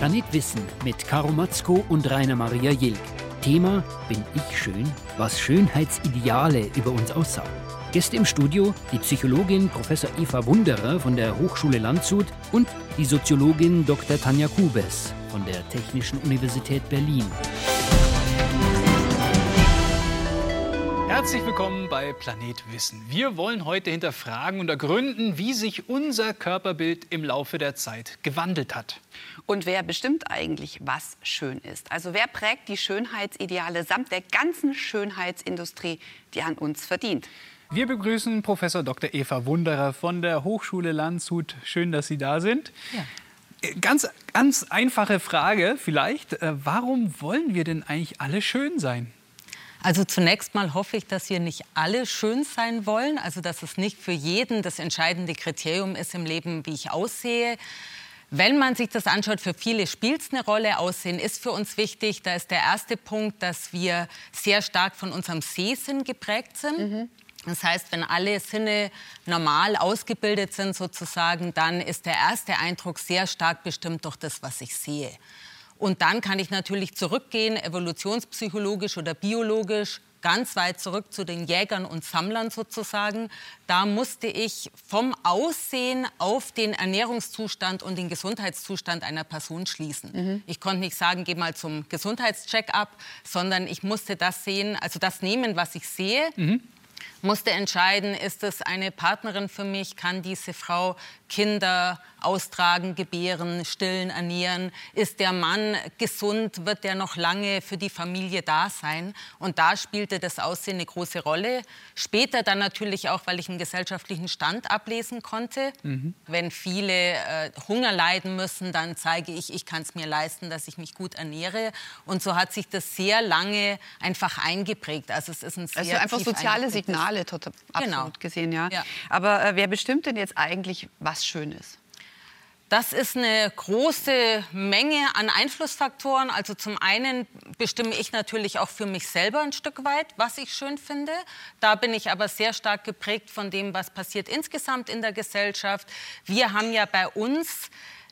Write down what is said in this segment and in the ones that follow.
Planet Wissen mit Caro Matzko und Rainer Maria Jilk. Thema Bin ich schön? Was Schönheitsideale über uns aussagen. Gäste im Studio die Psychologin Prof. Eva Wunderer von der Hochschule Landshut und die Soziologin Dr. Tanja Kubes von der Technischen Universität Berlin. Herzlich willkommen bei Planet Wissen. Wir wollen heute hinterfragen und ergründen, wie sich unser Körperbild im Laufe der Zeit gewandelt hat. Und wer bestimmt eigentlich, was schön ist? Also wer prägt die Schönheitsideale samt der ganzen Schönheitsindustrie, die an uns verdient? Wir begrüßen Professor Dr. Eva Wunderer von der Hochschule Landshut. Schön, dass Sie da sind. Ja. Ganz, ganz einfache Frage vielleicht. Äh, warum wollen wir denn eigentlich alle schön sein? Also zunächst mal hoffe ich, dass wir nicht alle schön sein wollen, also dass es nicht für jeden das entscheidende Kriterium ist im Leben, wie ich aussehe. Wenn man sich das anschaut, für viele spielt es eine Rolle. Aussehen ist für uns wichtig. Da ist der erste Punkt, dass wir sehr stark von unserem Sehsinn geprägt sind. Mhm. Das heißt, wenn alle Sinne normal ausgebildet sind sozusagen, dann ist der erste Eindruck sehr stark bestimmt durch das, was ich sehe. Und dann kann ich natürlich zurückgehen, evolutionspsychologisch oder biologisch, ganz weit zurück zu den Jägern und Sammlern sozusagen. Da musste ich vom Aussehen auf den Ernährungszustand und den Gesundheitszustand einer Person schließen. Mhm. Ich konnte nicht sagen, geh mal zum Gesundheitscheck-up, sondern ich musste das sehen, also das nehmen, was ich sehe. Mhm musste entscheiden, ist es eine Partnerin für mich, kann diese Frau Kinder austragen, gebären, stillen, ernähren? Ist der Mann gesund? Wird der noch lange für die Familie da sein? Und da spielte das Aussehen eine große Rolle. Später dann natürlich auch, weil ich einen gesellschaftlichen Stand ablesen konnte. Mhm. Wenn viele äh, Hunger leiden müssen, dann zeige ich, ich kann es mir leisten, dass ich mich gut ernähre. Und so hat sich das sehr lange einfach eingeprägt. Also es ist ein sehr also einfach soziale Signale total, absolut genau. gesehen, ja. ja. Aber äh, wer bestimmt denn jetzt eigentlich, was schön ist? Das ist eine große Menge an Einflussfaktoren. Also zum einen bestimme ich natürlich auch für mich selber ein Stück weit, was ich schön finde. Da bin ich aber sehr stark geprägt von dem, was passiert insgesamt in der Gesellschaft. Wir haben ja bei uns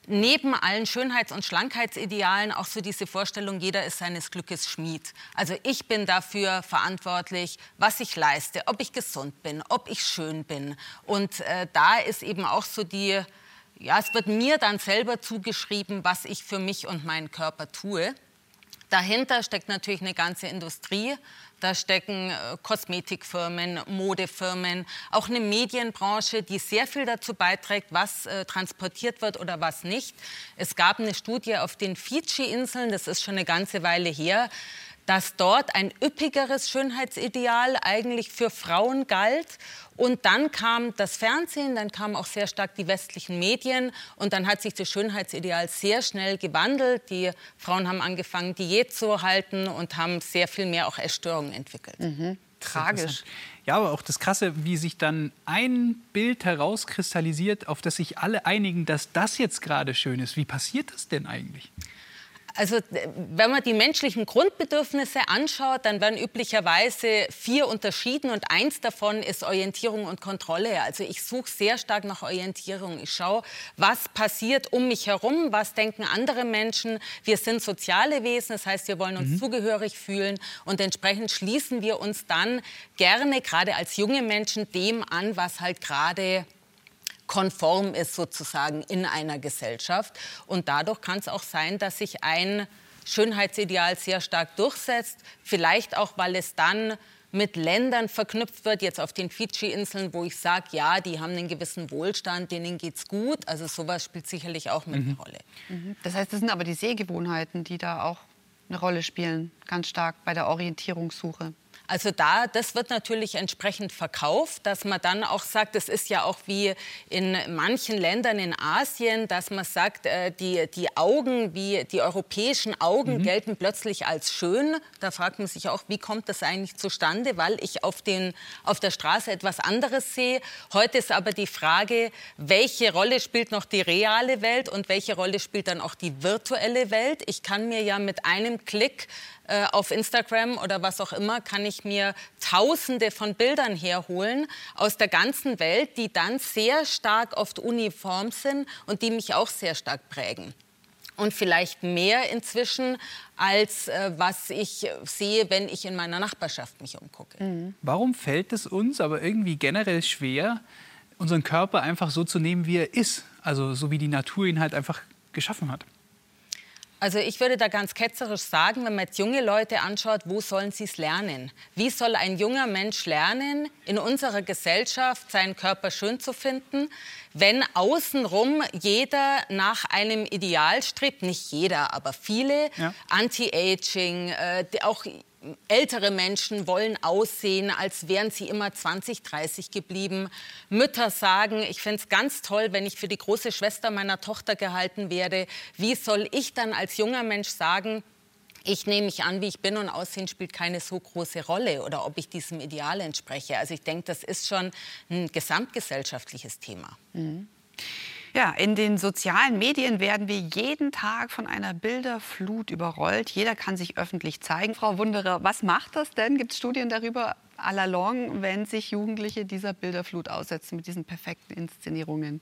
neben allen Schönheits- und Schlankheitsidealen auch so diese Vorstellung, jeder ist seines Glückes Schmied. Also ich bin dafür verantwortlich, was ich leiste, ob ich gesund bin, ob ich schön bin. Und äh, da ist eben auch so die ja, es wird mir dann selber zugeschrieben, was ich für mich und meinen Körper tue. Dahinter steckt natürlich eine ganze Industrie. Da stecken äh, Kosmetikfirmen, Modefirmen, auch eine Medienbranche, die sehr viel dazu beiträgt, was äh, transportiert wird oder was nicht. Es gab eine Studie auf den Fidschi-Inseln, das ist schon eine ganze Weile her dass dort ein üppigeres Schönheitsideal eigentlich für Frauen galt. Und dann kam das Fernsehen, dann kamen auch sehr stark die westlichen Medien und dann hat sich das Schönheitsideal sehr schnell gewandelt. Die Frauen haben angefangen, Diät zu halten und haben sehr viel mehr auch Essstörungen entwickelt. Mhm. Tragisch. Ja, aber auch das Krasse, wie sich dann ein Bild herauskristallisiert, auf das sich alle einigen, dass das jetzt gerade schön ist. Wie passiert das denn eigentlich? Also wenn man die menschlichen Grundbedürfnisse anschaut, dann werden üblicherweise vier unterschieden und eins davon ist Orientierung und Kontrolle. Also ich suche sehr stark nach Orientierung. Ich schaue, was passiert um mich herum, was denken andere Menschen. Wir sind soziale Wesen, das heißt, wir wollen uns mhm. zugehörig fühlen und entsprechend schließen wir uns dann gerne, gerade als junge Menschen, dem an, was halt gerade konform ist sozusagen in einer Gesellschaft. Und dadurch kann es auch sein, dass sich ein Schönheitsideal sehr stark durchsetzt. Vielleicht auch, weil es dann mit Ländern verknüpft wird, jetzt auf den Fidschi-Inseln, wo ich sage, ja, die haben einen gewissen Wohlstand, denen geht es gut. Also sowas spielt sicherlich auch mit mhm. eine Rolle. Mhm. Das heißt, das sind aber die Sehgewohnheiten, die da auch eine Rolle spielen, ganz stark bei der Orientierungssuche. Also da, das wird natürlich entsprechend verkauft, dass man dann auch sagt, es ist ja auch wie in manchen Ländern in Asien, dass man sagt, äh, die, die Augen, wie die europäischen Augen mhm. gelten plötzlich als schön. Da fragt man sich auch, wie kommt das eigentlich zustande, weil ich auf, den, auf der Straße etwas anderes sehe. Heute ist aber die Frage, welche Rolle spielt noch die reale Welt und welche Rolle spielt dann auch die virtuelle Welt. Ich kann mir ja mit einem Klick äh, auf Instagram oder was auch immer, kann ich mir Tausende von Bildern herholen aus der ganzen Welt, die dann sehr stark oft uniform sind und die mich auch sehr stark prägen. und vielleicht mehr inzwischen, als äh, was ich sehe, wenn ich in meiner Nachbarschaft mich umgucke. Mhm. Warum fällt es uns aber irgendwie generell schwer, unseren Körper einfach so zu nehmen, wie er ist? Also so wie die Natur ihn halt einfach geschaffen hat. Also ich würde da ganz ketzerisch sagen, wenn man jetzt junge Leute anschaut, wo sollen sie es lernen? Wie soll ein junger Mensch lernen, in unserer Gesellschaft seinen Körper schön zu finden, wenn außenrum jeder nach einem Ideal strebt, nicht jeder, aber viele, ja. Anti-Aging, äh, auch ältere Menschen wollen aussehen, als wären sie immer 20, 30 geblieben. Mütter sagen, ich fände es ganz toll, wenn ich für die große Schwester meiner Tochter gehalten werde. Wie soll ich dann als junger Mensch sagen, ich nehme mich an, wie ich bin und Aussehen spielt keine so große Rolle oder ob ich diesem Ideal entspreche. Also ich denke, das ist schon ein gesamtgesellschaftliches Thema. Mhm. Ja, in den sozialen Medien werden wir jeden Tag von einer Bilderflut überrollt. Jeder kann sich öffentlich zeigen. Frau Wunderer, was macht das denn? Gibt es Studien darüber, à la longue, wenn sich Jugendliche dieser Bilderflut aussetzen mit diesen perfekten Inszenierungen?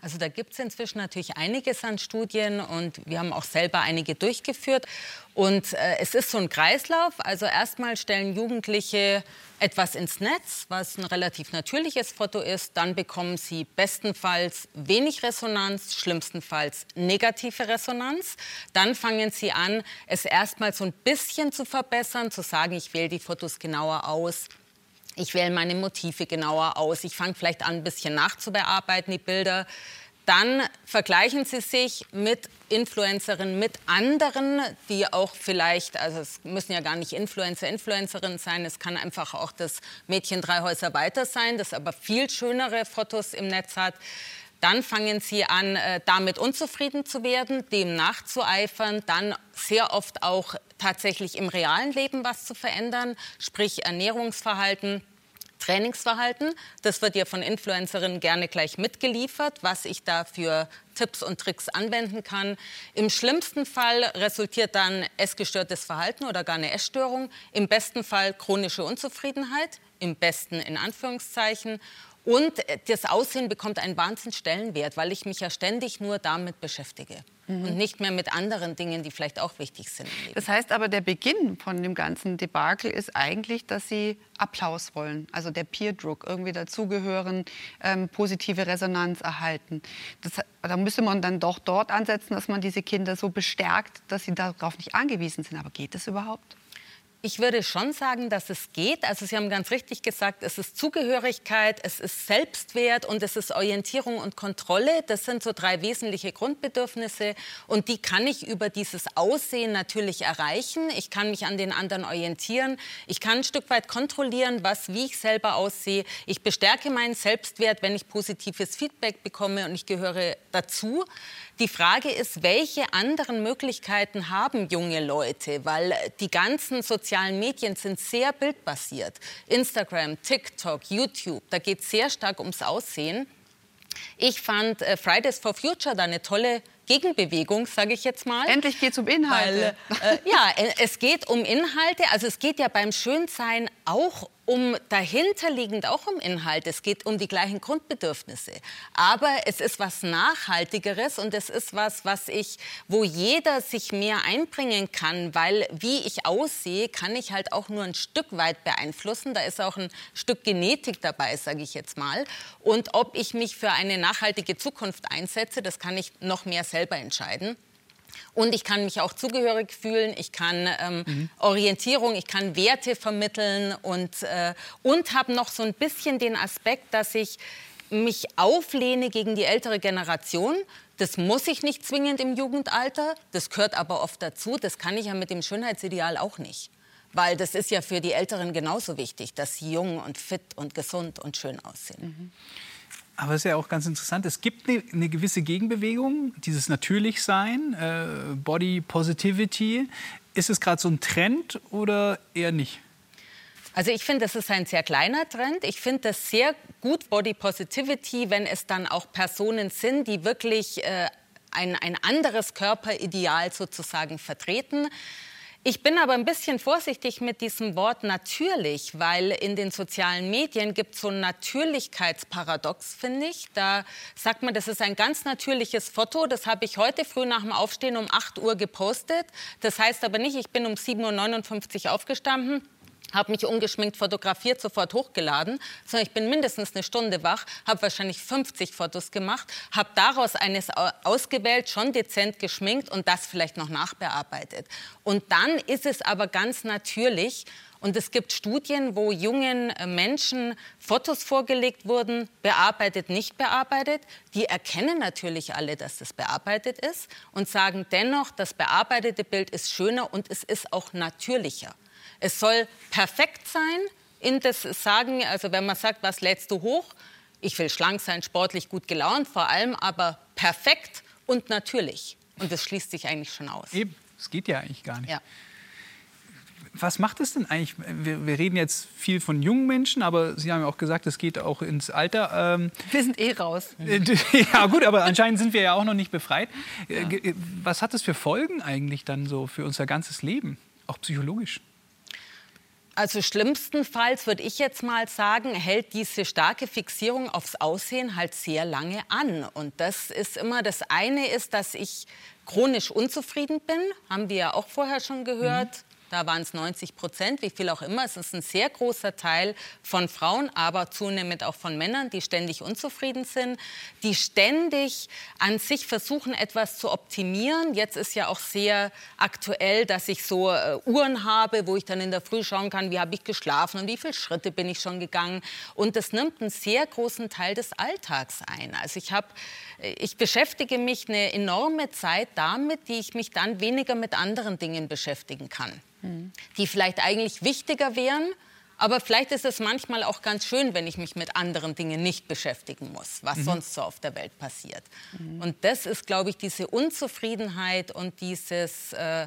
Also da gibt es inzwischen natürlich einiges an Studien und wir haben auch selber einige durchgeführt. Und äh, es ist so ein Kreislauf. Also erstmal stellen Jugendliche etwas ins Netz, was ein relativ natürliches Foto ist. Dann bekommen sie bestenfalls wenig Resonanz, schlimmstenfalls negative Resonanz. Dann fangen sie an, es erstmal so ein bisschen zu verbessern, zu sagen, ich wähle die Fotos genauer aus ich wähle meine Motive genauer aus. Ich fange vielleicht an, ein bisschen nachzubearbeiten, die Bilder. Dann vergleichen Sie sich mit Influencerinnen, mit anderen, die auch vielleicht, also es müssen ja gar nicht Influencer, Influencerinnen sein, es kann einfach auch das Mädchen drei Häuser weiter sein, das aber viel schönere Fotos im Netz hat. Dann fangen sie an, äh, damit unzufrieden zu werden, dem nachzueifern, dann sehr oft auch tatsächlich im realen Leben was zu verändern, sprich Ernährungsverhalten. Trainingsverhalten. Das wird ja von Influencerinnen gerne gleich mitgeliefert, was ich da für Tipps und Tricks anwenden kann. Im schlimmsten Fall resultiert dann essgestörtes Verhalten oder gar eine Essstörung. Im besten Fall chronische Unzufriedenheit, im besten in Anführungszeichen. Und das Aussehen bekommt einen Wahnsinnsstellenwert, weil ich mich ja ständig nur damit beschäftige. Mhm. Und nicht mehr mit anderen Dingen, die vielleicht auch wichtig sind. Das heißt aber, der Beginn von dem ganzen Debakel ist eigentlich, dass Sie Applaus wollen. Also der Peer-Druck, irgendwie dazugehören, ähm, positive Resonanz erhalten. Das, da müsste man dann doch dort ansetzen, dass man diese Kinder so bestärkt, dass sie darauf nicht angewiesen sind. Aber geht das überhaupt? Ich würde schon sagen, dass es geht. Also Sie haben ganz richtig gesagt, es ist Zugehörigkeit, es ist Selbstwert und es ist Orientierung und Kontrolle. Das sind so drei wesentliche Grundbedürfnisse und die kann ich über dieses Aussehen natürlich erreichen. Ich kann mich an den anderen orientieren. Ich kann ein Stück weit kontrollieren, was, wie ich selber aussehe. Ich bestärke meinen Selbstwert, wenn ich positives Feedback bekomme und ich gehöre dazu. Die Frage ist, welche anderen Möglichkeiten haben junge Leute? Weil die ganzen sozialen Medien sind sehr bildbasiert. Instagram, TikTok, YouTube, da geht es sehr stark ums Aussehen. Ich fand äh, Fridays for Future da eine tolle Gegenbewegung, sage ich jetzt mal. Endlich geht es um Inhalte. Weil, äh, ja, äh, es geht um Inhalte. Also es geht ja beim Schönsein auch um dahinterliegend auch um Inhalt. Es geht um die gleichen Grundbedürfnisse. Aber es ist was Nachhaltigeres und es ist was, was ich, wo jeder sich mehr einbringen kann, weil wie ich aussehe, kann ich halt auch nur ein Stück weit beeinflussen. Da ist auch ein Stück Genetik dabei, sage ich jetzt mal. Und ob ich mich für eine nachhaltige Zukunft einsetze, das kann ich noch mehr selber entscheiden. Und ich kann mich auch zugehörig fühlen, ich kann ähm, mhm. Orientierung, ich kann Werte vermitteln und, äh, und habe noch so ein bisschen den Aspekt, dass ich mich auflehne gegen die ältere Generation. Das muss ich nicht zwingend im Jugendalter, das gehört aber oft dazu. Das kann ich ja mit dem Schönheitsideal auch nicht. Weil das ist ja für die Älteren genauso wichtig, dass sie jung und fit und gesund und schön aussehen. Mhm. Aber es ist ja auch ganz interessant, es gibt eine, eine gewisse Gegenbewegung, dieses Natürlichsein, äh, Body Positivity. Ist es gerade so ein Trend oder eher nicht? Also ich finde, das ist ein sehr kleiner Trend. Ich finde das sehr gut, Body Positivity, wenn es dann auch Personen sind, die wirklich äh, ein, ein anderes Körperideal sozusagen vertreten. Ich bin aber ein bisschen vorsichtig mit diesem Wort natürlich, weil in den sozialen Medien gibt es so ein Natürlichkeitsparadox, finde ich. Da sagt man, das ist ein ganz natürliches Foto. Das habe ich heute früh nach dem Aufstehen um 8 Uhr gepostet. Das heißt aber nicht, ich bin um 7.59 Uhr aufgestanden habe mich ungeschminkt fotografiert, sofort hochgeladen, sondern ich bin mindestens eine Stunde wach, habe wahrscheinlich 50 Fotos gemacht, habe daraus eines ausgewählt, schon dezent geschminkt und das vielleicht noch nachbearbeitet. Und dann ist es aber ganz natürlich, und es gibt Studien, wo jungen äh, Menschen Fotos vorgelegt wurden, bearbeitet, nicht bearbeitet. Die erkennen natürlich alle, dass das bearbeitet ist und sagen dennoch, das bearbeitete Bild ist schöner und es ist auch natürlicher. Es soll perfekt sein in das Sagen, also wenn man sagt, was lädst du hoch? Ich will schlank sein, sportlich, gut gelaunt, vor allem aber perfekt und natürlich. Und das schließt sich eigentlich schon aus. Eben, es geht ja eigentlich gar nicht. Ja. Was macht es denn eigentlich? Wir, wir, reden jetzt viel von jungen Menschen, aber Sie haben ja auch gesagt, es geht auch ins Alter. Ähm, wir sind eh raus. ja gut, aber anscheinend sind wir ja auch noch nicht befreit. Ja. Äh, was hat das für Folgen eigentlich dann so für unser ganzes Leben, auch psychologisch? Also schlimmstenfalls würde ich jetzt mal sagen, hält diese starke Fixierung aufs Aussehen halt sehr lange an. Und das ist immer, das eine ist, dass ich chronisch unzufrieden bin, haben wir ja auch vorher schon gehört. Mhm. Da waren es 90 Prozent, wie viel auch immer. Es ist ein sehr großer Teil von Frauen, aber zunehmend auch von Männern, die ständig unzufrieden sind, die ständig an sich versuchen, etwas zu optimieren. Jetzt ist ja auch sehr aktuell, dass ich so äh, Uhren habe, wo ich dann in der Früh schauen kann, wie habe ich geschlafen und wie viele Schritte bin ich schon gegangen. Und das nimmt einen sehr großen Teil des Alltags ein. Also ich habe ich beschäftige mich eine enorme Zeit damit, die ich mich dann weniger mit anderen Dingen beschäftigen kann, mhm. die vielleicht eigentlich wichtiger wären. Aber vielleicht ist es manchmal auch ganz schön, wenn ich mich mit anderen Dingen nicht beschäftigen muss, was mhm. sonst so auf der Welt passiert. Mhm. Und das ist, glaube ich, diese Unzufriedenheit und dieses äh,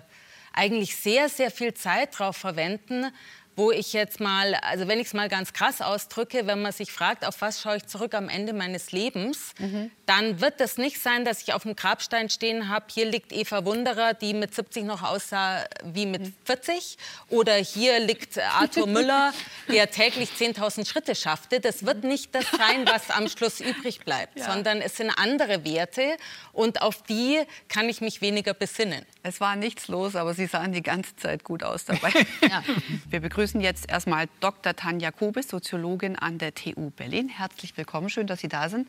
eigentlich sehr, sehr viel Zeit darauf verwenden, wo ich jetzt mal, also wenn ich es mal ganz krass ausdrücke, wenn man sich fragt, auf was schaue ich zurück am Ende meines Lebens, mhm. dann wird das nicht sein, dass ich auf dem Grabstein stehen habe, hier liegt Eva Wunderer, die mit 70 noch aussah wie mit mhm. 40, oder hier liegt Arthur Müller, der täglich 10.000 Schritte schaffte. Das wird nicht das sein, was am Schluss übrig bleibt, ja. sondern es sind andere Werte und auf die kann ich mich weniger besinnen. Es war nichts los, aber Sie sahen die ganze Zeit gut aus dabei. ja. Wir begrüßen begrüßen jetzt erstmal Dr. Tanja Kobis, Soziologin an der TU Berlin. Herzlich willkommen, schön, dass Sie da sind.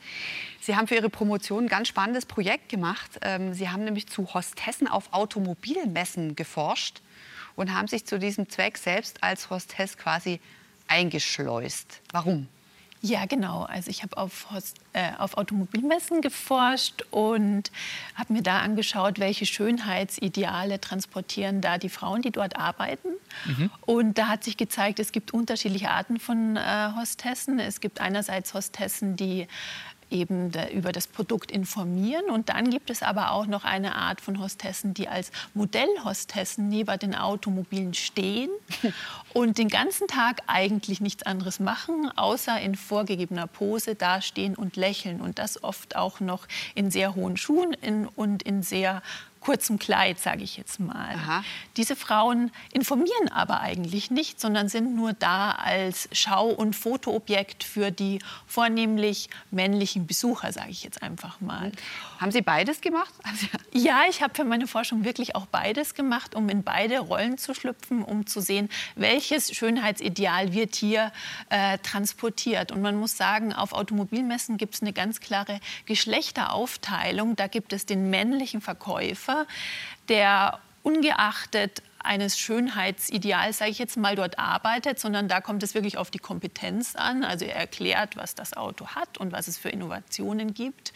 Sie haben für Ihre Promotion ein ganz spannendes Projekt gemacht. Ähm, Sie haben nämlich zu Hostessen auf Automobilmessen geforscht und haben sich zu diesem Zweck selbst als Hostess quasi eingeschleust. Warum? Ja, genau. Also ich habe auf, äh, auf Automobilmessen geforscht und habe mir da angeschaut, welche Schönheitsideale transportieren da die Frauen, die dort arbeiten. Mhm. Und da hat sich gezeigt, es gibt unterschiedliche Arten von äh, Hostessen. Es gibt einerseits Hostessen, die eben über das Produkt informieren. Und dann gibt es aber auch noch eine Art von Hostessen, die als Modellhostessen neben den Automobilen stehen und den ganzen Tag eigentlich nichts anderes machen, außer in vorgegebener Pose dastehen und lächeln. Und das oft auch noch in sehr hohen Schuhen in, und in sehr kurzem Kleid, sage ich jetzt mal. Aha. Diese Frauen informieren aber eigentlich nicht, sondern sind nur da als Schau- und Fotoobjekt für die vornehmlich männlichen Besucher, sage ich jetzt einfach mal. Haben Sie beides gemacht? ja, ich habe für meine Forschung wirklich auch beides gemacht, um in beide Rollen zu schlüpfen, um zu sehen, welches Schönheitsideal wird hier äh, transportiert. Und man muss sagen, auf Automobilmessen gibt es eine ganz klare Geschlechteraufteilung. Da gibt es den männlichen Verkäufer, Verkäufer, der ungeachtet eines Schönheitsideals, sage ich jetzt mal, dort arbeitet, sondern da kommt es wirklich auf die Kompetenz an. Also er erklärt, was das Auto hat und was es für Innovationen gibt.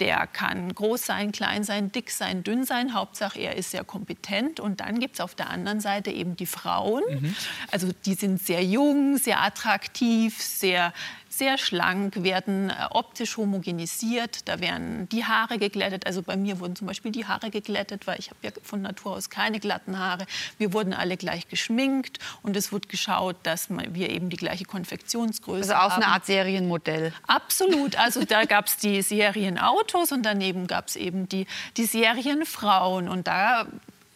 Der kann groß sein, klein sein, dick sein, dünn sein. Hauptsache, er ist sehr kompetent. Und dann gibt es auf der anderen Seite eben die Frauen. Mhm. Also die sind sehr jung, sehr attraktiv, sehr sehr schlank, werden äh, optisch homogenisiert. Da werden die Haare geglättet. Also bei mir wurden zum Beispiel die Haare geglättet, weil ich habe ja von Natur aus keine glatten Haare. Wir wurden alle gleich geschminkt und es wurde geschaut, dass wir eben die gleiche Konfektionsgröße haben. Also auch eine Art Serienmodell. Absolut. Also da gab es die Serienautos und daneben gab es eben die, die Serienfrauen. Und da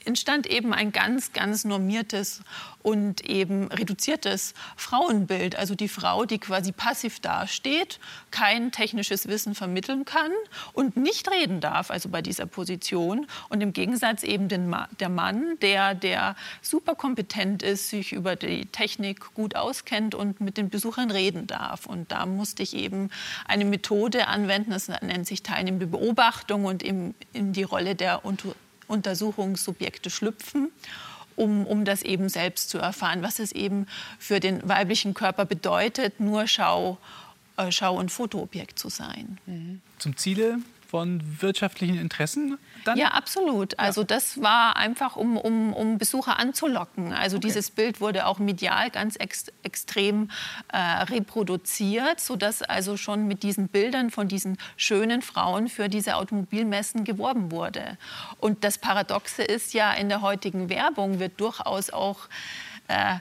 entstand eben ein ganz, ganz normiertes und eben reduziertes Frauenbild. Also die Frau, die quasi passiv dasteht, kein technisches Wissen vermitteln kann und nicht reden darf, also bei dieser Position. Und im Gegensatz eben den der Mann, der, der super kompetent ist, sich über die Technik gut auskennt und mit den Besuchern reden darf. Und da musste ich eben eine Methode anwenden, das nennt sich teilnehmende Beobachtung und in, in die Rolle der Untersuchungssubjekte schlüpfen um, um das eben selbst zu erfahren, was es eben für den weiblichen Körper bedeutet, nur Schau, äh, Schau- und Fotoobjekt zu sein. Mhm. Zum Ziele von wirtschaftlichen Interessen dann? Ja, absolut. Also das war einfach, um, um, um Besucher anzulocken. Also okay. dieses Bild wurde auch medial ganz ex extrem äh, reproduziert, sodass also schon mit diesen Bildern von diesen schönen Frauen für diese Automobilmessen geworben wurde. Und das Paradoxe ist ja, in der heutigen Werbung wird durchaus auch... Äh,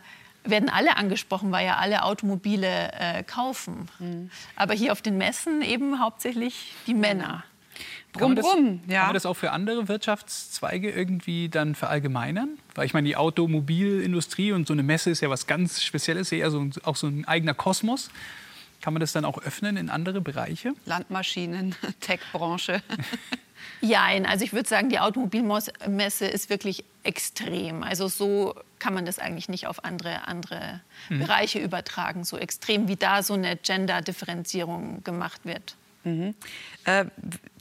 werden alle angesprochen, weil ja alle Automobile äh, kaufen. Mhm. Aber hier auf den Messen eben hauptsächlich die Männer. Brumm, brumm, ja. Kann man das auch für andere Wirtschaftszweige irgendwie dann verallgemeinern? Weil ich meine, die Automobilindustrie und so eine Messe ist ja was ganz Spezielles, eher so, auch so ein eigener Kosmos. Kann man das dann auch öffnen in andere Bereiche? Landmaschinen, Tech-Branche. Nein, also ich würde sagen, die Automobilmesse ist wirklich extrem. Also so kann man das eigentlich nicht auf andere, andere mhm. Bereiche übertragen, so extrem wie da so eine Gender-Differenzierung gemacht wird. Mhm. Äh,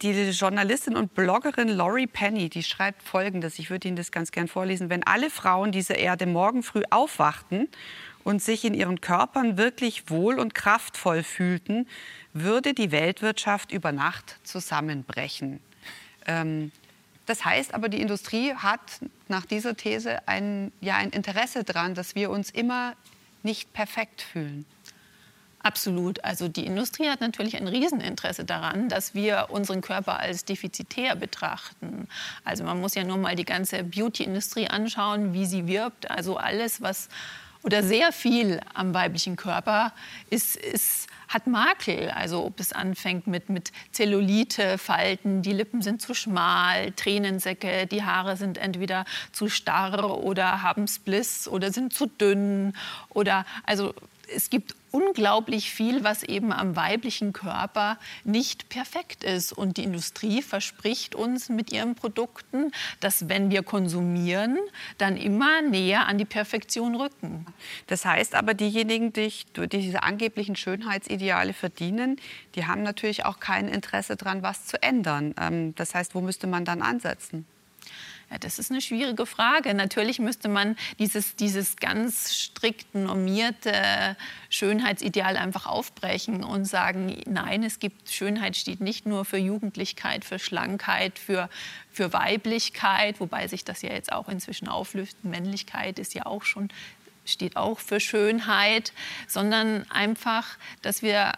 die Journalistin und Bloggerin Laurie Penny, die schreibt Folgendes, ich würde Ihnen das ganz gern vorlesen. Wenn alle Frauen dieser Erde morgen früh aufwachten und sich in ihren Körpern wirklich wohl und kraftvoll fühlten, würde die Weltwirtschaft über Nacht zusammenbrechen. Ähm, das heißt aber, die Industrie hat nach dieser These ein, ja, ein Interesse daran, dass wir uns immer nicht perfekt fühlen. Absolut. Also die Industrie hat natürlich ein Rieseninteresse daran, dass wir unseren Körper als defizitär betrachten. Also man muss ja nur mal die ganze Beauty-Industrie anschauen, wie sie wirbt. Also alles, was oder sehr viel am weiblichen Körper ist, ist, hat Makel. Also ob es anfängt mit, mit Zellulite, Falten, die Lippen sind zu schmal, Tränensäcke, die Haare sind entweder zu starr oder haben Spliss oder sind zu dünn. Oder also es gibt unglaublich viel, was eben am weiblichen Körper nicht perfekt ist. Und die Industrie verspricht uns mit ihren Produkten, dass wenn wir konsumieren, dann immer näher an die Perfektion rücken. Das heißt aber, diejenigen, die diese angeblichen Schönheitsideale verdienen, die haben natürlich auch kein Interesse daran, was zu ändern. Ähm, das heißt, wo müsste man dann ansetzen? Ja, das ist eine schwierige Frage. Natürlich müsste man dieses, dieses ganz strikt normierte Schönheitsideal einfach aufbrechen und sagen, nein, es gibt Schönheit steht nicht nur für Jugendlichkeit, für Schlankheit, für, für Weiblichkeit, wobei sich das ja jetzt auch inzwischen auflöst. Männlichkeit ist ja auch schon steht auch für Schönheit, sondern einfach, dass wir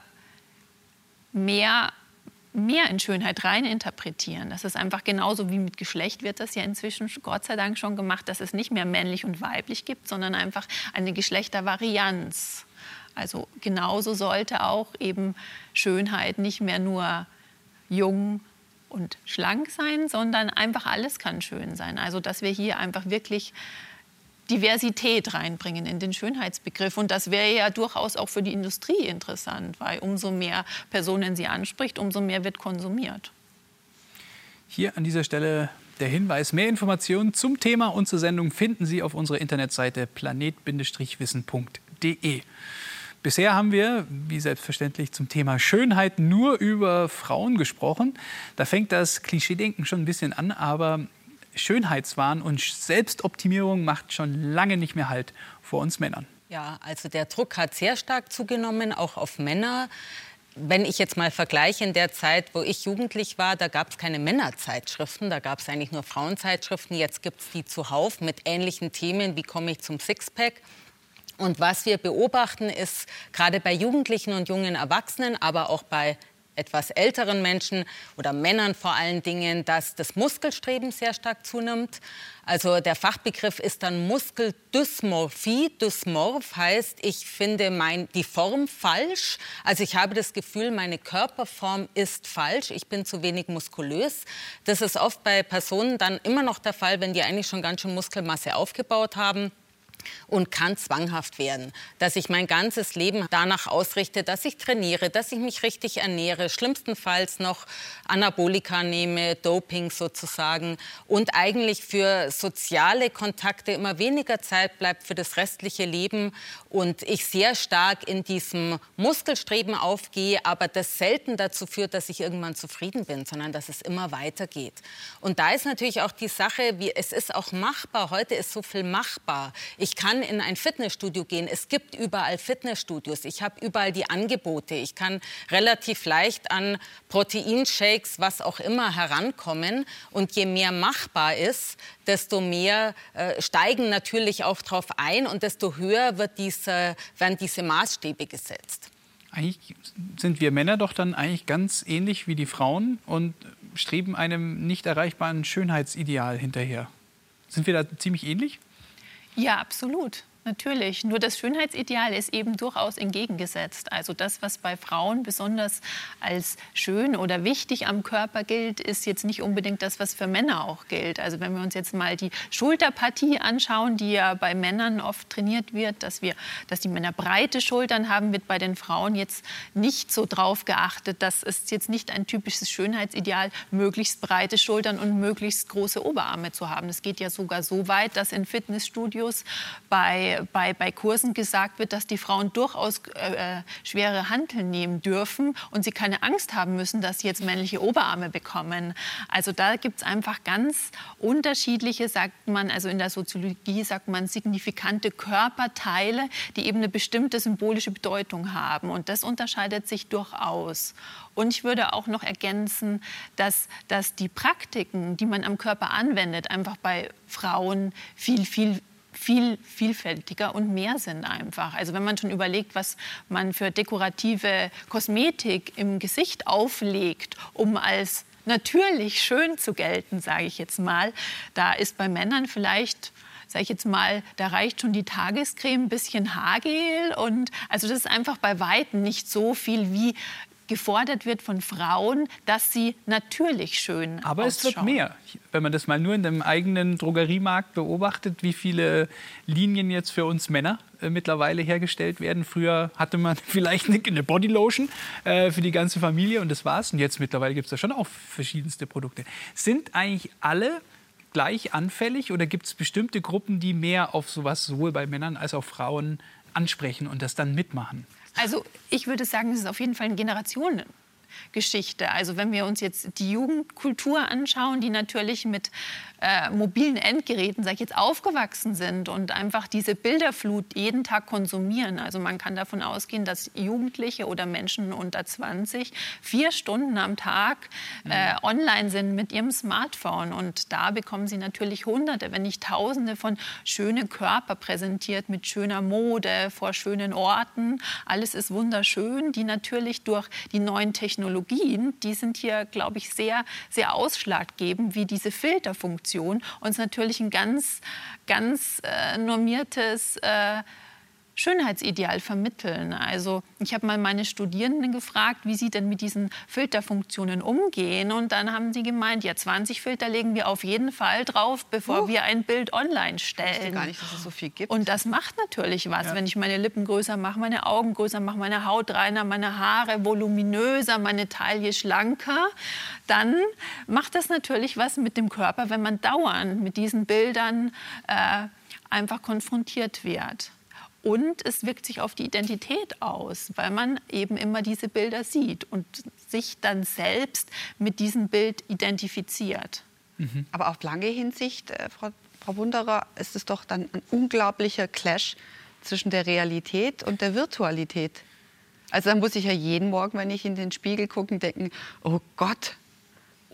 mehr mehr in Schönheit reininterpretieren. Das ist einfach genauso wie mit Geschlecht wird das ja inzwischen Gott sei Dank schon gemacht, dass es nicht mehr männlich und weiblich gibt, sondern einfach eine Geschlechtervarianz. Also genauso sollte auch eben Schönheit nicht mehr nur jung und schlank sein, sondern einfach alles kann schön sein. Also dass wir hier einfach wirklich Diversität reinbringen in den Schönheitsbegriff. Und das wäre ja durchaus auch für die Industrie interessant, weil umso mehr Personen sie anspricht, umso mehr wird konsumiert. Hier an dieser Stelle der Hinweis, mehr Informationen zum Thema und zur Sendung finden Sie auf unserer Internetseite planet-wissen.de. Bisher haben wir, wie selbstverständlich, zum Thema Schönheit nur über Frauen gesprochen. Da fängt das Klischeedenken schon ein bisschen an, aber Schönheitswahn und Selbstoptimierung macht schon lange nicht mehr Halt vor uns Männern. Ja, also der Druck hat sehr stark zugenommen, auch auf Männer. Wenn ich jetzt mal vergleiche, in der Zeit, wo ich jugendlich war, da gab es keine Männerzeitschriften, da gab es eigentlich nur Frauenzeitschriften. Jetzt gibt es die zuhauf mit ähnlichen Themen, wie komme ich zum Sixpack. Und was wir beobachten, ist gerade bei Jugendlichen und jungen Erwachsenen, aber auch bei etwas älteren Menschen oder Männern vor allen Dingen, dass das Muskelstreben sehr stark zunimmt. Also der Fachbegriff ist dann Muskeldysmorphie. Dysmorph heißt, ich finde mein, die Form falsch. Also ich habe das Gefühl, meine Körperform ist falsch. Ich bin zu wenig muskulös. Das ist oft bei Personen dann immer noch der Fall, wenn die eigentlich schon ganz schön Muskelmasse aufgebaut haben und kann zwanghaft werden, dass ich mein ganzes Leben danach ausrichte, dass ich trainiere, dass ich mich richtig ernähre, schlimmstenfalls noch Anabolika nehme, Doping sozusagen und eigentlich für soziale Kontakte immer weniger Zeit bleibt für das restliche Leben und ich sehr stark in diesem Muskelstreben aufgehe, aber das selten dazu führt, dass ich irgendwann zufrieden bin, sondern dass es immer weitergeht. Und da ist natürlich auch die Sache, wie, es ist auch machbar, heute ist so viel machbar. Ich ich kann in ein Fitnessstudio gehen. Es gibt überall Fitnessstudios. Ich habe überall die Angebote. Ich kann relativ leicht an Proteinshakes, was auch immer, herankommen. Und je mehr machbar ist, desto mehr äh, steigen natürlich auch darauf ein und desto höher wird diese, werden diese Maßstäbe gesetzt. Eigentlich sind wir Männer doch dann eigentlich ganz ähnlich wie die Frauen und streben einem nicht erreichbaren Schönheitsideal hinterher. Sind wir da ziemlich ähnlich? Ja, absolut. Natürlich. Nur das Schönheitsideal ist eben durchaus entgegengesetzt. Also das, was bei Frauen besonders als schön oder wichtig am Körper gilt, ist jetzt nicht unbedingt das, was für Männer auch gilt. Also wenn wir uns jetzt mal die Schulterpartie anschauen, die ja bei Männern oft trainiert wird, dass wir, dass die Männer breite Schultern haben, wird bei den Frauen jetzt nicht so drauf geachtet. Das ist jetzt nicht ein typisches Schönheitsideal, möglichst breite Schultern und möglichst große Oberarme zu haben. Es geht ja sogar so weit, dass in Fitnessstudios bei bei, bei, Kursen gesagt wird, dass die Frauen durchaus äh, äh, schwere Hanteln nehmen dürfen und sie keine Angst haben müssen, dass sie jetzt männliche Oberarme bekommen. Also da gibt es einfach ganz unterschiedliche, sagt man, also in der Soziologie sagt man, signifikante Körperteile, die eben eine bestimmte symbolische Bedeutung haben. Und das unterscheidet sich durchaus. Und ich würde auch noch ergänzen, dass, dass die Praktiken, die man am Körper anwendet, einfach bei Frauen viel, viel viel vielfältiger und mehr sind einfach. Also wenn man schon überlegt, was man für dekorative Kosmetik im Gesicht auflegt, um als natürlich schön zu gelten, sage ich jetzt mal, da ist bei Männern vielleicht sage ich jetzt mal, da reicht schon die Tagescreme, ein bisschen Haargel und also das ist einfach bei weitem nicht so viel wie gefordert wird von Frauen, dass sie natürlich schön Aber ausschauen. es wird mehr. Wenn man das mal nur in dem eigenen Drogeriemarkt beobachtet, wie viele Linien jetzt für uns Männer äh, mittlerweile hergestellt werden. Früher hatte man vielleicht eine, Bodylotion äh, für die ganze Familie und das war's. Und jetzt mittlerweile gibt es da schon auch verschiedenste Produkte. Sind eigentlich alle gleich anfällig oder gibt es bestimmte Gruppen, die mehr auf sowas sowohl bei Männern als auch Frauen ansprechen und das dann mitmachen? Also ich würde sagen, es ist auf jeden Fall ein Generationen. Geschichte. Also wenn wir uns jetzt die Jugendkultur anschauen, die natürlich mit äh, mobilen Endgeräten, sag ich jetzt, aufgewachsen sind und einfach diese Bilderflut jeden Tag konsumieren. Also man kann davon ausgehen, dass Jugendliche oder Menschen unter 20 vier Stunden am Tag äh, mhm. online sind mit ihrem Smartphone. Und da bekommen sie natürlich Hunderte, wenn nicht Tausende von schönen Körper präsentiert mit schöner Mode, vor schönen Orten. Alles ist wunderschön, die natürlich durch die neuen Technologien, die sind hier, glaube ich, sehr, sehr ausschlaggebend, wie diese Filterfunktion uns natürlich ein ganz, ganz äh, normiertes äh, Schönheitsideal vermitteln. Also ich habe mal meine Studierenden gefragt, wie sie denn mit diesen Filterfunktionen umgehen. Und dann haben sie gemeint, ja, 20 Filter legen wir auf jeden Fall drauf, bevor uh, wir ein Bild online stellen. Ich gar nicht, dass es so viel gibt. Und das macht natürlich was, ja. wenn ich meine Lippen größer mache, meine Augen größer mache, meine Haut reiner, meine Haare voluminöser, meine Taille schlanker, dann macht das natürlich was mit dem Körper, wenn man dauernd mit diesen Bildern äh, einfach konfrontiert wird. Und es wirkt sich auf die Identität aus, weil man eben immer diese Bilder sieht und sich dann selbst mit diesem Bild identifiziert. Mhm. Aber auf lange Hinsicht, äh, Frau, Frau Wunderer, ist es doch dann ein unglaublicher Clash zwischen der Realität und der Virtualität. Also dann muss ich ja jeden Morgen, wenn ich in den Spiegel gucke, denken, oh Gott,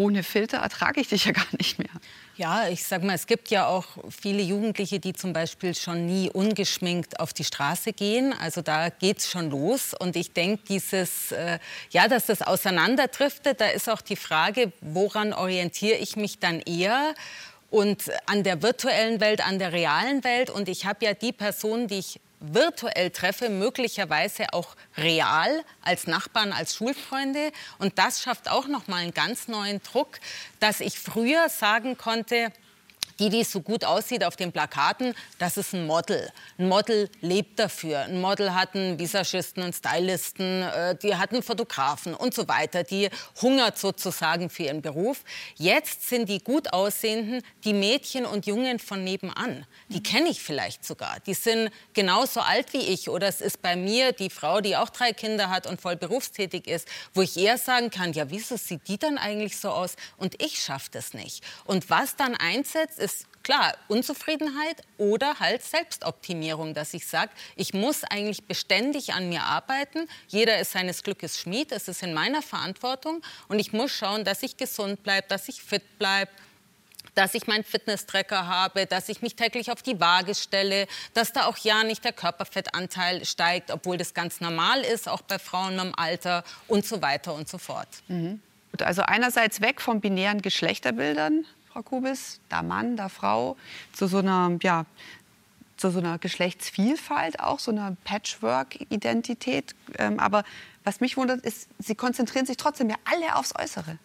ohne Filter ertrage ich dich ja gar nicht mehr. Ja, ich sag mal, es gibt ja auch viele Jugendliche, die zum Beispiel schon nie ungeschminkt auf die Straße gehen. Also da geht's schon los. Und ich denke, dieses, äh, ja, dass das auseinanderdriftet, da ist auch die Frage, woran orientiere ich mich dann eher? Und an der virtuellen Welt, an der realen Welt. Und ich habe ja die Personen, die ich virtuell treffe, möglicherweise auch real als Nachbarn, als Schulfreunde. Und das schafft auch noch mal einen ganz neuen Druck, dass ich früher sagen konnte, die, die so gut aussieht auf den Plakaten, das ist ein Model. Ein Model lebt dafür. Ein Model hat einen Visagisten, einen Stylisten, äh, die hat einen Fotografen und so weiter. Die hungert sozusagen für ihren Beruf. Jetzt sind die gut aussehenden die Mädchen und Jungen von nebenan. Die kenne ich vielleicht sogar. Die sind genauso alt wie ich. Oder es ist bei mir die Frau, die auch drei Kinder hat und voll berufstätig ist, wo ich eher sagen kann, ja, wieso sieht die dann eigentlich so aus? Und ich schaffe das nicht. Und was dann einsetzt, ist ist klar Unzufriedenheit oder halt Selbstoptimierung, dass ich sage, ich muss eigentlich beständig an mir arbeiten. Jeder ist seines Glückes Schmied, es ist in meiner Verantwortung und ich muss schauen, dass ich gesund bleibe, dass ich fit bleibe dass ich meinen Fitness-Tracker habe, dass ich mich täglich auf die Waage stelle, dass da auch ja nicht der Körperfettanteil steigt, obwohl das ganz normal ist, auch bei Frauen im Alter und so weiter und so fort. Mhm. Also einerseits weg von binären Geschlechterbildern, Frau Kubis, da Mann, da Frau, zu so einer, ja, zu so einer Geschlechtsvielfalt auch, so einer Patchwork-Identität. Ähm, aber was mich wundert, ist, Sie konzentrieren sich trotzdem ja alle aufs Äußere.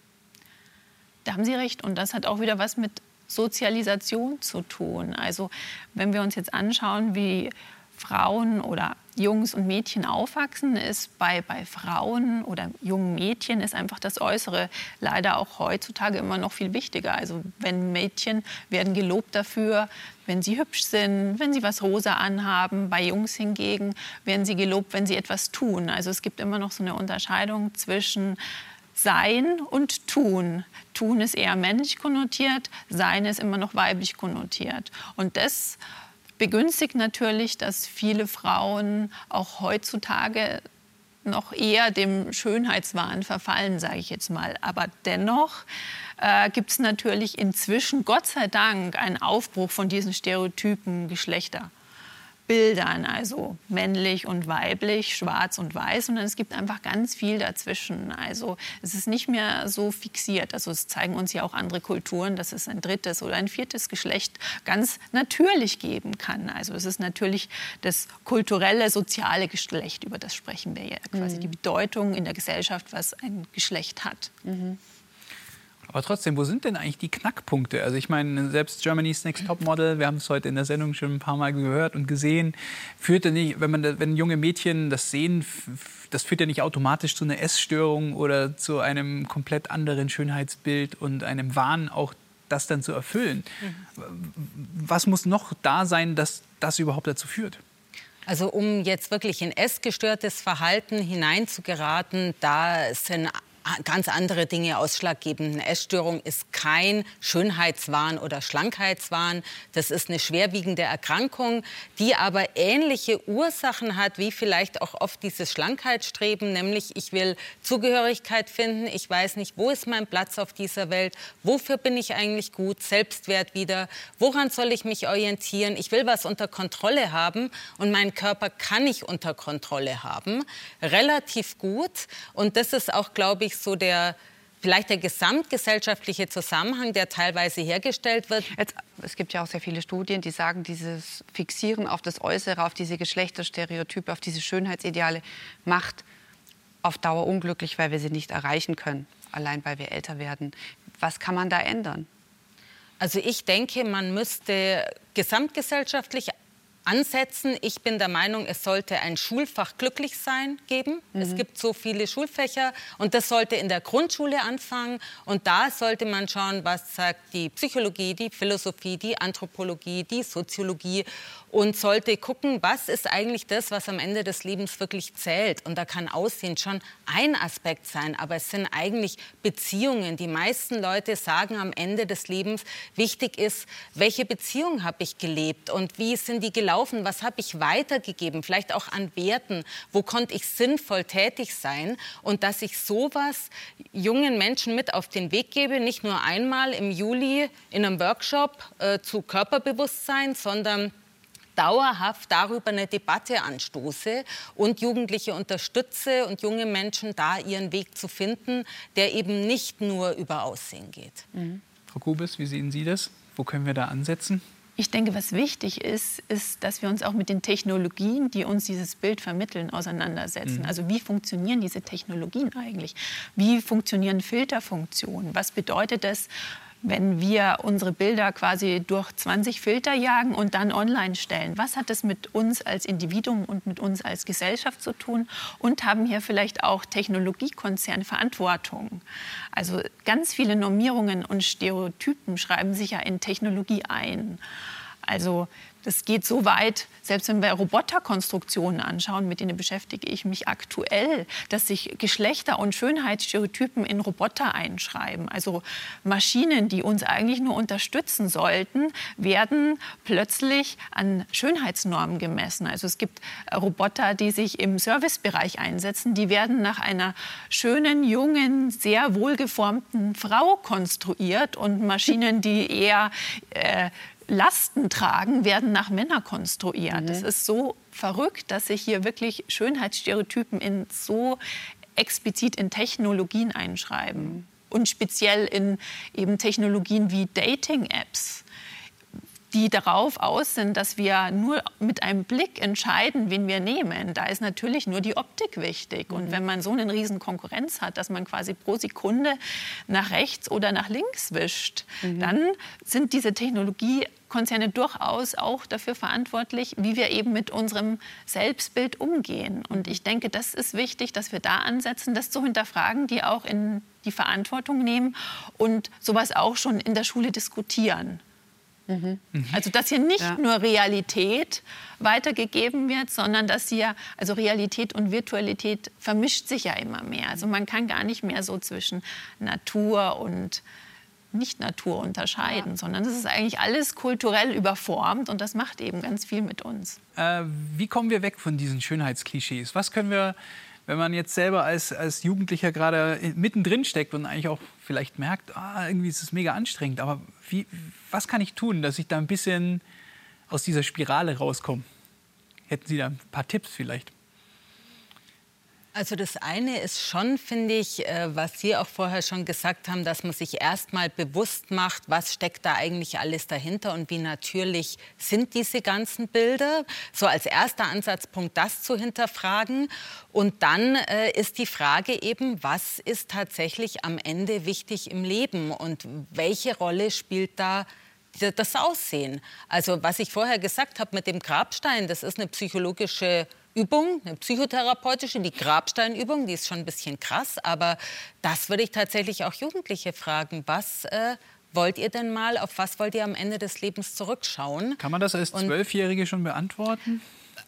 Da haben Sie recht. Und das hat auch wieder was mit Sozialisation zu tun. Also wenn wir uns jetzt anschauen, wie Frauen oder Jungs und Mädchen aufwachsen, ist bei, bei Frauen oder jungen Mädchen ist einfach das Äußere leider auch heutzutage immer noch viel wichtiger. Also wenn Mädchen werden gelobt dafür, wenn sie hübsch sind, wenn sie was rosa anhaben. Bei Jungs hingegen werden sie gelobt, wenn sie etwas tun. Also es gibt immer noch so eine Unterscheidung zwischen sein und tun. Tun ist eher männlich konnotiert, sein ist immer noch weiblich konnotiert. Und das begünstigt natürlich, dass viele Frauen auch heutzutage noch eher dem Schönheitswahn verfallen, sage ich jetzt mal. Aber dennoch äh, gibt es natürlich inzwischen, Gott sei Dank, einen Aufbruch von diesen stereotypen Geschlechter. Bildern, also männlich und weiblich, schwarz und weiß, sondern es gibt einfach ganz viel dazwischen. Also es ist nicht mehr so fixiert. Also es zeigen uns ja auch andere Kulturen, dass es ein drittes oder ein viertes Geschlecht ganz natürlich geben kann. Also es ist natürlich das kulturelle, soziale Geschlecht, über das sprechen wir ja quasi, mhm. die Bedeutung in der Gesellschaft, was ein Geschlecht hat. Mhm. Aber trotzdem, wo sind denn eigentlich die Knackpunkte? Also ich meine, selbst Germany's Next Top Model, wir haben es heute in der Sendung schon ein paar Mal gehört und gesehen, führt ja nicht, wenn man, wenn junge Mädchen das sehen, das führt ja nicht automatisch zu einer Essstörung oder zu einem komplett anderen Schönheitsbild und einem Wahn auch das dann zu erfüllen. Mhm. Was muss noch da sein, dass das überhaupt dazu führt? Also um jetzt wirklich in essgestörtes Verhalten hineinzugeraten, da sind ganz andere Dinge ausschlaggebend. Eine Essstörung ist kein Schönheitswahn oder Schlankheitswahn. Das ist eine schwerwiegende Erkrankung, die aber ähnliche Ursachen hat wie vielleicht auch oft dieses Schlankheitsstreben, nämlich ich will Zugehörigkeit finden, ich weiß nicht, wo ist mein Platz auf dieser Welt, wofür bin ich eigentlich gut, Selbstwert wieder, woran soll ich mich orientieren, ich will was unter Kontrolle haben und meinen Körper kann ich unter Kontrolle haben, relativ gut. Und das ist auch, glaube ich, so der vielleicht der gesamtgesellschaftliche Zusammenhang, der teilweise hergestellt wird. Jetzt, es gibt ja auch sehr viele Studien, die sagen, dieses Fixieren auf das Äußere, auf diese Geschlechterstereotype, auf diese Schönheitsideale macht auf Dauer unglücklich, weil wir sie nicht erreichen können, allein weil wir älter werden. Was kann man da ändern? Also ich denke, man müsste gesamtgesellschaftlich ansetzen. Ich bin der Meinung, es sollte ein Schulfach glücklich sein geben. Mhm. Es gibt so viele Schulfächer und das sollte in der Grundschule anfangen. Und da sollte man schauen, was sagt die Psychologie, die Philosophie, die Anthropologie, die Soziologie und sollte gucken, was ist eigentlich das, was am Ende des Lebens wirklich zählt. Und da kann Aussehen schon ein Aspekt sein, aber es sind eigentlich Beziehungen. Die meisten Leute sagen am Ende des Lebens, wichtig ist, welche Beziehung habe ich gelebt und wie sind die gelaufen gelaufen, was habe ich weitergegeben, vielleicht auch an Werten, wo konnte ich sinnvoll tätig sein und dass ich sowas jungen Menschen mit auf den Weg gebe, nicht nur einmal im Juli in einem Workshop äh, zu Körperbewusstsein, sondern dauerhaft darüber eine Debatte anstoße und Jugendliche unterstütze und junge Menschen da ihren Weg zu finden, der eben nicht nur über Aussehen geht. Mhm. Frau Kubis, wie sehen Sie das? Wo können wir da ansetzen? Ich denke, was wichtig ist, ist, dass wir uns auch mit den Technologien, die uns dieses Bild vermitteln, auseinandersetzen. Mhm. Also wie funktionieren diese Technologien eigentlich? Wie funktionieren Filterfunktionen? Was bedeutet das wenn wir unsere Bilder quasi durch 20 Filter jagen und dann online stellen? Was hat das mit uns als Individuum und mit uns als Gesellschaft zu tun? Und haben hier vielleicht auch Technologiekonzerne Verantwortung? Also ganz viele Normierungen und Stereotypen schreiben sich ja in Technologie ein. Also das geht so weit, selbst wenn wir Roboterkonstruktionen anschauen, mit denen beschäftige ich mich aktuell, dass sich Geschlechter- und Schönheitsstereotypen in Roboter einschreiben. Also Maschinen, die uns eigentlich nur unterstützen sollten, werden plötzlich an Schönheitsnormen gemessen. Also es gibt Roboter, die sich im Servicebereich einsetzen, die werden nach einer schönen, jungen, sehr wohlgeformten Frau konstruiert und Maschinen, die eher äh, Lasten tragen, werden nach Männern konstruiert. Mhm. Das ist so verrückt, dass sich hier wirklich Schönheitsstereotypen in so explizit in Technologien einschreiben. Mhm. Und speziell in eben Technologien wie Dating-Apps die darauf aus sind, dass wir nur mit einem Blick entscheiden, wen wir nehmen. Da ist natürlich nur die Optik wichtig. Und mhm. wenn man so eine riesen Konkurrenz hat, dass man quasi pro Sekunde nach rechts oder nach links wischt, mhm. dann sind diese Technologiekonzerne durchaus auch dafür verantwortlich, wie wir eben mit unserem Selbstbild umgehen. Und ich denke, das ist wichtig, dass wir da ansetzen, das zu hinterfragen, die auch in die Verantwortung nehmen und sowas auch schon in der Schule diskutieren. Mhm. Also dass hier nicht ja. nur Realität weitergegeben wird, sondern dass hier, also Realität und Virtualität vermischt sich ja immer mehr. Also man kann gar nicht mehr so zwischen Natur und nicht-Natur unterscheiden, ja. sondern das ist eigentlich alles kulturell überformt und das macht eben ganz viel mit uns. Äh, wie kommen wir weg von diesen Schönheitsklischees? Was können wir wenn man jetzt selber als, als Jugendlicher gerade mittendrin steckt und eigentlich auch vielleicht merkt, ah, irgendwie ist es mega anstrengend, aber wie, was kann ich tun, dass ich da ein bisschen aus dieser Spirale rauskomme? Hätten Sie da ein paar Tipps vielleicht? Also das eine ist schon, finde ich, äh, was Sie auch vorher schon gesagt haben, dass man sich erstmal bewusst macht, was steckt da eigentlich alles dahinter und wie natürlich sind diese ganzen Bilder. So als erster Ansatzpunkt das zu hinterfragen. Und dann äh, ist die Frage eben, was ist tatsächlich am Ende wichtig im Leben und welche Rolle spielt da das Aussehen? Also was ich vorher gesagt habe mit dem Grabstein, das ist eine psychologische Übung, eine psychotherapeutische, die Grabsteinübung, die ist schon ein bisschen krass, aber das würde ich tatsächlich auch Jugendliche fragen. Was äh, wollt ihr denn mal, auf was wollt ihr am Ende des Lebens zurückschauen? Kann man das als Zwölfjährige schon beantworten?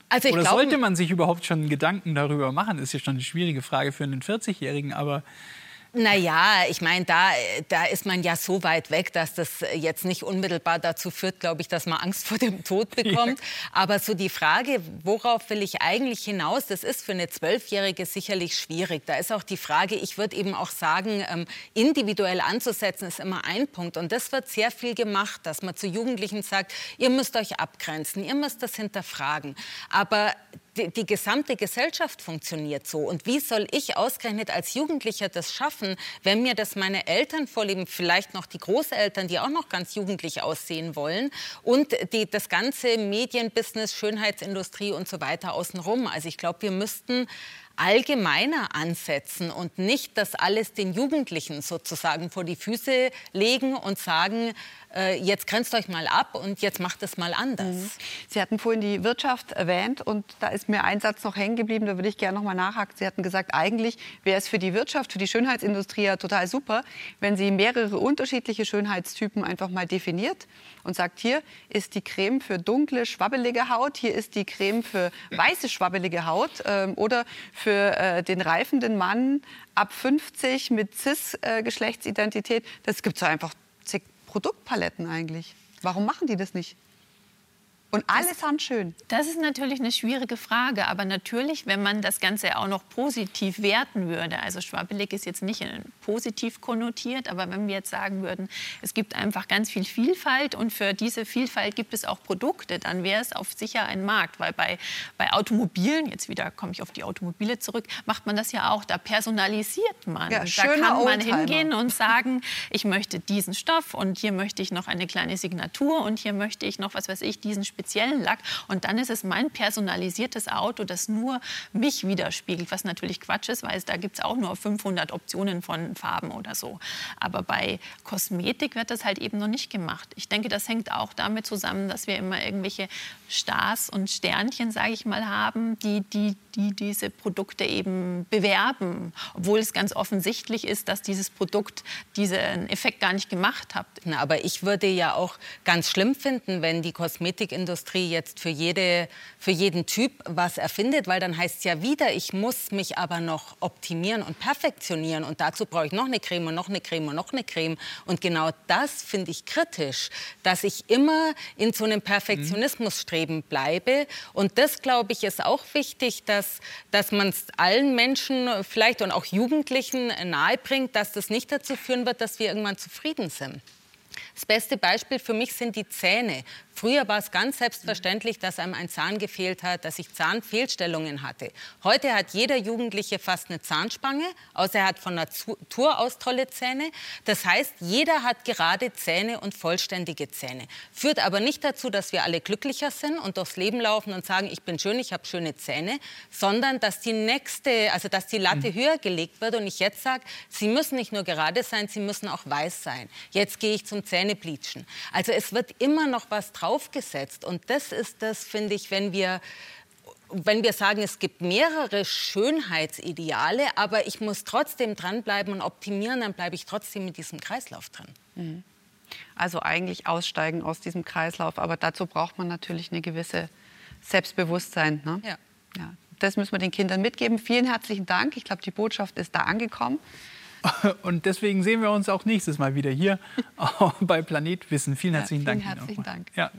Also Oder glaub, sollte man sich überhaupt schon Gedanken darüber machen? Das ist ja schon eine schwierige Frage für einen 40-Jährigen, aber naja, ich meine, da, da ist man ja so weit weg, dass das jetzt nicht unmittelbar dazu führt, glaube ich, dass man Angst vor dem Tod bekommt. Ja. Aber so die Frage, worauf will ich eigentlich hinaus, das ist für eine Zwölfjährige sicherlich schwierig. Da ist auch die Frage, ich würde eben auch sagen, ähm, individuell anzusetzen ist immer ein Punkt. Und das wird sehr viel gemacht, dass man zu Jugendlichen sagt, ihr müsst euch abgrenzen, ihr müsst das hinterfragen. Aber die, die, gesamte Gesellschaft funktioniert so. Und wie soll ich ausgerechnet als Jugendlicher das schaffen, wenn mir das meine Eltern vorleben, vielleicht noch die Großeltern, die auch noch ganz jugendlich aussehen wollen und die, das ganze Medienbusiness, Schönheitsindustrie und so weiter außenrum. Also ich glaube, wir müssten allgemeiner ansetzen und nicht das alles den Jugendlichen sozusagen vor die Füße legen und sagen, äh, jetzt grenzt euch mal ab und jetzt macht es mal anders. Mhm. Sie hatten vorhin die Wirtschaft erwähnt und da ist mir ein Satz noch hängen geblieben, da würde ich gerne noch mal nachhaken. Sie hatten gesagt, eigentlich wäre es für die Wirtschaft, für die Schönheitsindustrie ja total super, wenn sie mehrere unterschiedliche Schönheitstypen einfach mal definiert und sagt, hier ist die Creme für dunkle, schwabbelige Haut, hier ist die Creme für weiße, schwabbelige Haut ähm, oder für äh, den reifenden Mann ab 50 mit Cis-Geschlechtsidentität. Äh, das gibt es einfach zig Produktpaletten eigentlich. Warum machen die das nicht? Und allesamt schön. Das ist natürlich eine schwierige Frage. Aber natürlich, wenn man das Ganze auch noch positiv werten würde, also schwabbelig ist jetzt nicht positiv konnotiert, aber wenn wir jetzt sagen würden, es gibt einfach ganz viel Vielfalt und für diese Vielfalt gibt es auch Produkte, dann wäre es auf sicher ein Markt. Weil bei, bei Automobilen, jetzt wieder komme ich auf die Automobile zurück, macht man das ja auch. Da personalisiert man. Ja, da kann man Oldtimer. hingehen und sagen, ich möchte diesen Stoff und hier möchte ich noch eine kleine Signatur und hier möchte ich noch, was weiß ich, diesen speziellen Lack. Und dann ist es mein personalisiertes Auto, das nur mich widerspiegelt, was natürlich Quatsch ist, weil es, da gibt es auch nur 500 Optionen von Farben oder so. Aber bei Kosmetik wird das halt eben noch nicht gemacht. Ich denke, das hängt auch damit zusammen, dass wir immer irgendwelche Stars und Sternchen, sage ich mal, haben, die, die, die diese Produkte eben bewerben, obwohl es ganz offensichtlich ist, dass dieses Produkt diesen Effekt gar nicht gemacht hat. Na, aber ich würde ja auch ganz schlimm finden, wenn die Kosmetikindustrie jetzt für, jede, für jeden Typ was erfindet, weil dann heißt es ja wieder, ich muss mich aber noch optimieren und perfektionieren und dazu brauche ich noch eine Creme und noch eine Creme und noch eine Creme. Und genau das finde ich kritisch, dass ich immer in so einem Perfektionismusstreben bleibe. Und das, glaube ich, ist auch wichtig, dass, dass man es allen Menschen vielleicht und auch Jugendlichen nahebringt, dass das nicht dazu führen wird, dass wir irgendwann zufrieden sind. Das beste Beispiel für mich sind die Zähne. Früher war es ganz selbstverständlich, dass einem ein Zahn gefehlt hat, dass ich Zahnfehlstellungen hatte. Heute hat jeder Jugendliche fast eine Zahnspange, außer er hat von Natur aus tolle Zähne. Das heißt, jeder hat gerade Zähne und vollständige Zähne. Führt aber nicht dazu, dass wir alle glücklicher sind und durchs Leben laufen und sagen, ich bin schön, ich habe schöne Zähne, sondern dass die nächste, also dass die Latte mhm. höher gelegt wird und ich jetzt sage, sie müssen nicht nur gerade sein, sie müssen auch weiß sein. Jetzt gehe ich zum Zähnebleachen. Also es wird immer noch was drauf draufgesetzt. Und das ist das, finde ich, wenn wir wenn wir sagen, es gibt mehrere Schönheitsideale, aber ich muss trotzdem dranbleiben und optimieren, dann bleibe ich trotzdem mit diesem Kreislauf drin. Mhm. Also eigentlich aussteigen aus diesem Kreislauf, aber dazu braucht man natürlich eine gewisse Selbstbewusstsein. Ne? Ja. ja. Das müssen wir den Kindern mitgeben. Vielen herzlichen Dank. Ich glaube, die Botschaft ist da angekommen. Und deswegen sehen wir uns auch nächstes Mal wieder hier bei Planet Wissen. Vielen herzlichen ja, vielen Dank. Herzlichen Dank. Ja.